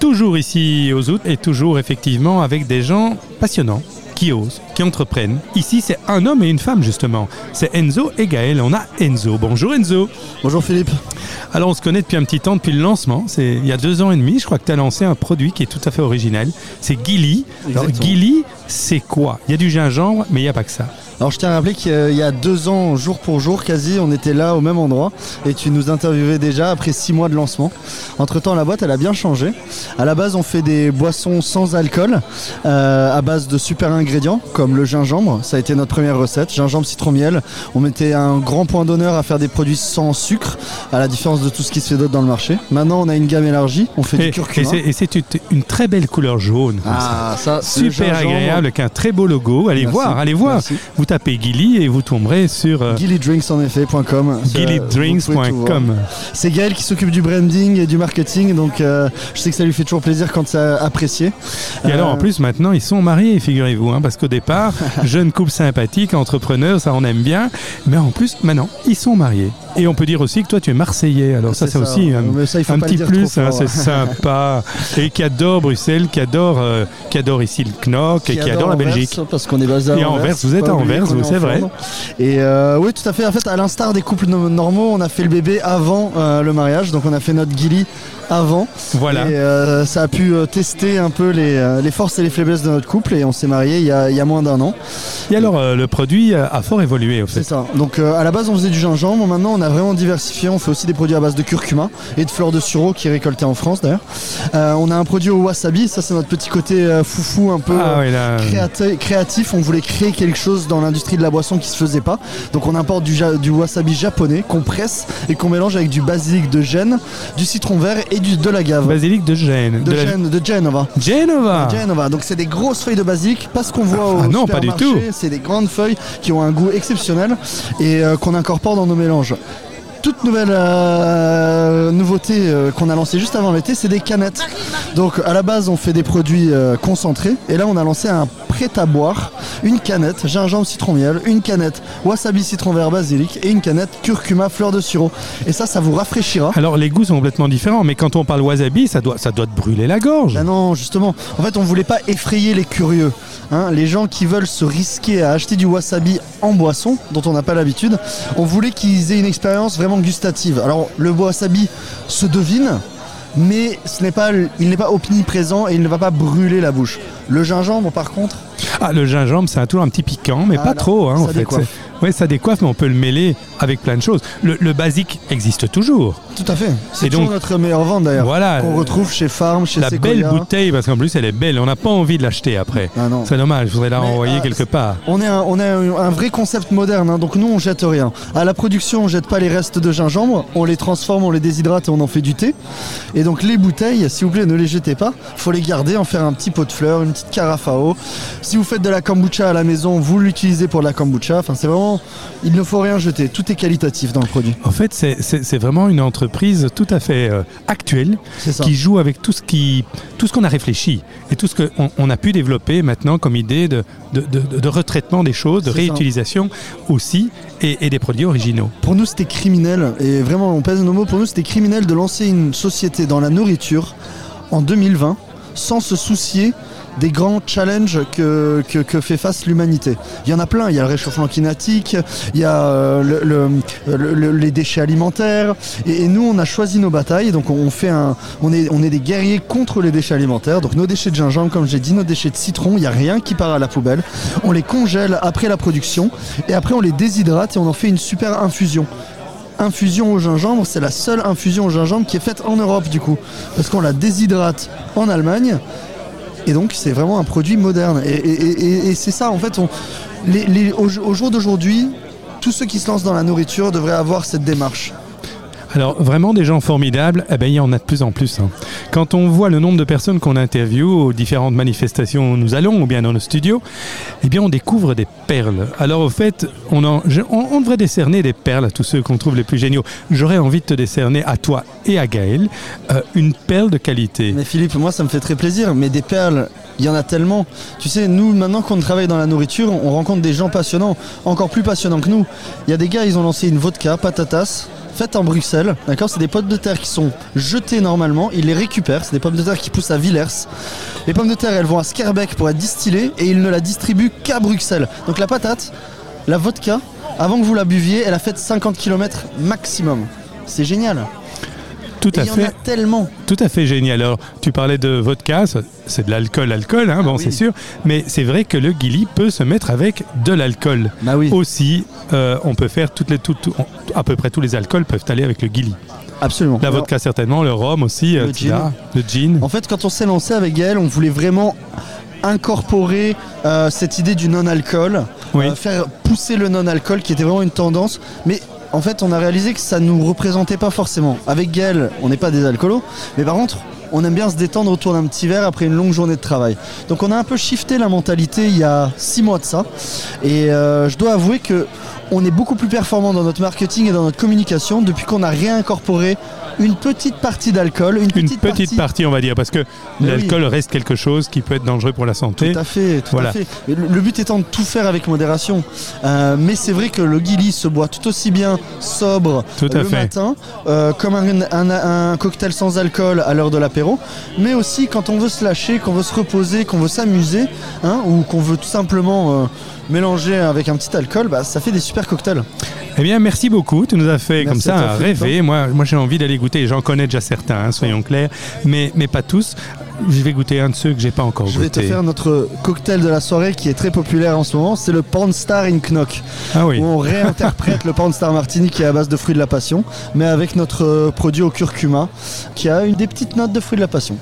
Toujours ici aux Zout et toujours effectivement avec des gens passionnants qui osent, qui entreprennent. Ici, c'est un homme et une femme, justement. C'est Enzo et Gaël. On a Enzo. Bonjour Enzo. Bonjour Philippe. Alors, on se connaît depuis un petit temps, depuis le lancement. C'est il y a deux ans et demi, je crois que tu as lancé un produit qui est tout à fait original. C'est Gilly. Alors, Exactement. Gilly, c'est quoi? Il y a du gingembre, mais il n'y a pas que ça. Alors je tiens à rappeler qu'il y a deux ans, jour pour jour, quasi, on était là au même endroit et tu nous interviewais déjà après six mois de lancement. Entre temps, la boîte, elle a bien changé. À la base, on fait des boissons sans alcool euh, à base de super ingrédients comme le gingembre. Ça a été notre première recette, gingembre, citron, miel. On mettait un grand point d'honneur à faire des produits sans sucre, à la différence de tout ce qui se fait d'autre dans le marché. Maintenant, on a une gamme élargie. On fait Et, du curcuma. et c'est une, très belle couleur jaune. comme ça. Ah, ça, le Super agréable, avec un très beau logo. Allez Merci. voir, allez voir. Merci. Vous tapez Gilly et vous tomberez sur euh, Gillydrinks en effet, point com. Ça, vous pouvez tout voir. gillydrinks.com. C'est Gaël qui s'occupe du branding et du marketing, donc euh, je sais que ça lui fait toujours plaisir quand c'est apprécié. Et alors Euh, en plus maintenant ils sont mariés, figurez-vous, hein, parce qu'au départ, jeune couple sympathique, entrepreneur, ça on aime bien, mais en plus maintenant ils sont mariés. Et on peut dire aussi que toi tu es marseillais, alors ça c'est ça, aussi un, ça, petit plus, hein, c'est sympa, et qui adore Bruxelles, qui adore, euh, qui adore ici le Knock, et qui adore la Belgique. Parce qu'on est basé à Et à Anvers. Vous êtes à Anvers, c'est vrai. Et euh, oui, tout à fait. En fait, à l'instar des couples no- normaux, on a fait le bébé avant euh, le mariage, donc on a fait notre Gilly avant. Voilà. Et euh, ça a pu euh, tester un peu les, euh, les forces et les faiblesses de notre couple, et on s'est marié il y a, il y a moins d'un an. Et alors euh, le produit a fort évolué au C'est fait. ça. Donc euh, à la base on faisait du gingembre, maintenant on a vraiment diversifié, on fait aussi des produits à base de curcuma et de fleurs de sureau qui est récolté en France d'ailleurs. On a un produit au wasabi, ça c'est notre petit côté foufou un peu Ah ouais, là, créati- créatif, on voulait créer quelque chose dans l'industrie de la boisson qui se faisait pas. Donc on importe du, ja- du wasabi japonais qu'on presse et qu'on mélange avec du basilic de Gênes, du citron vert et du, de l'agave. basilic de Gênes. De, la- Gênes, de Genova. Genova. Genova. Donc c'est des grosses feuilles de basilic, pas ce qu'on voit au Ah non, pas du tout. C'est des grandes feuilles qui ont un goût exceptionnel et euh, qu'on incorpore dans nos mélanges. Toute nouvelle euh, nouveauté euh, qu'on a lancée juste avant l'été, c'est des canettes. Donc à la base, on fait des produits euh, concentrés et là, on a lancé un prêt à boire, une canette gingembre citron miel, une canette wasabi citron vert basilic et une canette curcuma fleur de sureau. Et ça, ça vous rafraîchira. Alors les goûts sont complètement différents, mais quand on parle wasabi, ça doit, ça doit te brûler la gorge. Ah non, justement. En fait, on voulait pas effrayer les curieux. hein. les gens qui veulent se risquer à acheter du wasabi en boisson, dont on n'a pas l'habitude, on voulait qu'ils aient une expérience vraiment gustative. Alors, le wasabi se devine, mais ce n'est pas, il n'est pas omniprésent et il ne va pas brûler la bouche. Le gingembre, par contre, Ah, le gingembre, c'est toujours un petit piquant, mais Ah, pas trop, hein, en fait. Oui, ça décoiffe, mais on peut le mêler avec plein de choses. Le, le basique existe toujours. tout à fait. C'est donc- toujours notre meilleure vente d'ailleurs. Voilà. Qu'on retrouve chez Farm, chez La Sequoia. belle bouteille, parce qu'en plus, elle est belle. On n'a pas envie de l'acheter après. Ah non. C'est dommage, je voudrais la Mais, renvoyer euh, quelque part. On est un, on est un, un vrai concept moderne, hein, donc nous on jette rien. À la production, on jette pas les restes de gingembre, on les transforme, on les déshydrate et on en fait du thé. Et donc les bouteilles, s'il vous plaît, ne les jetez pas. Faut les garder, en faire un petit pot de fleurs, une petite carafe à eau. Si vous faites de la kombucha à la maison, vous l'utilisez pour de la kombucha. Enfin, c'est vraiment, il ne faut rien jeter. Tout est qualitatif dans le produit. En fait, c'est- vraiment une entreprise tout à fait euh, actuelle qui joue avec tout ce qui, tout ce qu'on a réfléchi et tout ce qu'on on a pu développer maintenant comme idée de, de, de- de retraitement des choses, de ça. réutilisation aussi et, et des produits originaux. Pour nous, c'était criminel, et vraiment, on pèse nos mots, pour nous, c'était criminel de lancer une société dans la nourriture en 2020 sans se soucier des grands challenges que, fait face l'humanité. Il y en a plein, il y a le réchauffement climatique, il y a euh, le- le- le- le- les déchets alimentaires, et, nous on a choisi nos batailles, donc on, fait un, est, on est des guerriers contre les déchets alimentaires, donc nos déchets de gingembre, comme j'ai dit, nos déchets de citron, il n'y a rien qui part à la poubelle, on les congèle après la production, et après on les déshydrate et on en fait une super infusion infusion au gingembre, c'est la seule infusion au gingembre qui est faite en Europe du coup. Parce qu'on la déshydrate en Allemagne. Et donc c'est vraiment un produit moderne. Et, c'est ça en fait, au jour d'aujourd'hui, tous ceux qui se lancent dans la nourriture devraient avoir cette démarche. Alors vraiment des gens formidables, eh ben, il y en a de plus en plus. hein. Quand on voit le nombre de personnes qu'on interviewe aux différentes manifestations où nous allons ou bien dans nos studios, eh bien on découvre des perles. Alors au fait, on, devrait décerner des perles à tous ceux qu'on trouve les plus géniaux. J'aurais envie de te décerner à toi et à Gaël euh, une perle de qualité. Mais Philippe, moi ça me fait très plaisir, mais des perles, il y en a tellement. Tu sais, nous maintenant qu'on travaille dans la nourriture, on rencontre des gens passionnants, encore plus passionnants que nous. Il y a des gars, ils ont lancé une vodka, patatas, faites en Bruxelles, d'accord C'est des pommes de terre qui sont jetées normalement, ils les récupèrent, c'est des pommes de terre qui poussent à Villers. Les pommes de terre, elles vont à Skerbeck pour être distillées et ils ne la distribuent qu'à Bruxelles. Donc la patate, la vodka, avant que vous la buviez, elle a fait 50 km maximum. C'est génial. Tout Et à il y en fait. a tellement. Tout à fait génial. Alors, tu parlais de vodka, c'est de l'alcool, alcool, hein, bon, oui. c'est sûr. Mais c'est vrai que le gilly peut se mettre avec de l'alcool. Bah oui, Aussi, euh, on peut faire toutes les, à peu près tous les alcools peuvent aller avec le gilly. absolument. La Alors, vodka certainement, le rhum aussi, Le etc. gin. le gin. En fait, quand on s'est lancé avec Gaël, on voulait vraiment incorporer euh, cette idée du non-alcool, Oui. euh, faire pousser le non-alcool qui était vraiment une tendance. Mais en fait, on a réalisé que ça nous représentait pas forcément. Avec Gaël, on n'est pas des alcoolos, mais par contre, on aime bien se détendre autour d'un petit verre après une longue journée de travail. Donc on a un peu shifté la mentalité il y a six mois de ça. Et euh, je dois avouer que on est beaucoup plus performant dans notre marketing et dans notre communication depuis qu'on a réincorporé une petite partie d'alcool, une Une petite, partie, on va dire, parce que l'alcool reste quelque chose qui peut être dangereux pour la santé. Tout à fait, tout Voilà. à fait. Et Le, but étant de tout faire avec modération. Euh, mais c'est vrai que le Gilly se boit tout aussi bien sobre Tout à le fait. matin, euh, comme un, un- un cocktail sans alcool à l'heure de l'apéro, mais aussi quand on veut se lâcher, qu'on veut se reposer, qu'on veut s'amuser, hein, ou qu'on veut tout simplement euh, mélanger avec un petit alcool, bah, ça fait des super cocktails. Eh bien, merci beaucoup. Tu nous as fait Merci comme ça rêver. Moi, moi j'ai envie d'aller goûter. J'en connais déjà certains, hein, soyons clairs, mais, mais pas tous. Je vais goûter un de ceux que j'ai pas encore Je vais te goûté. faire notre cocktail de la soirée qui est très populaire en ce moment, c'est le Pornstar in Knock. Ah oui. où on réinterprète le Pornstar Martini qui est à base de fruits de la passion, mais avec notre euh, produit au curcuma qui a une des petites notes de fruits de la passion.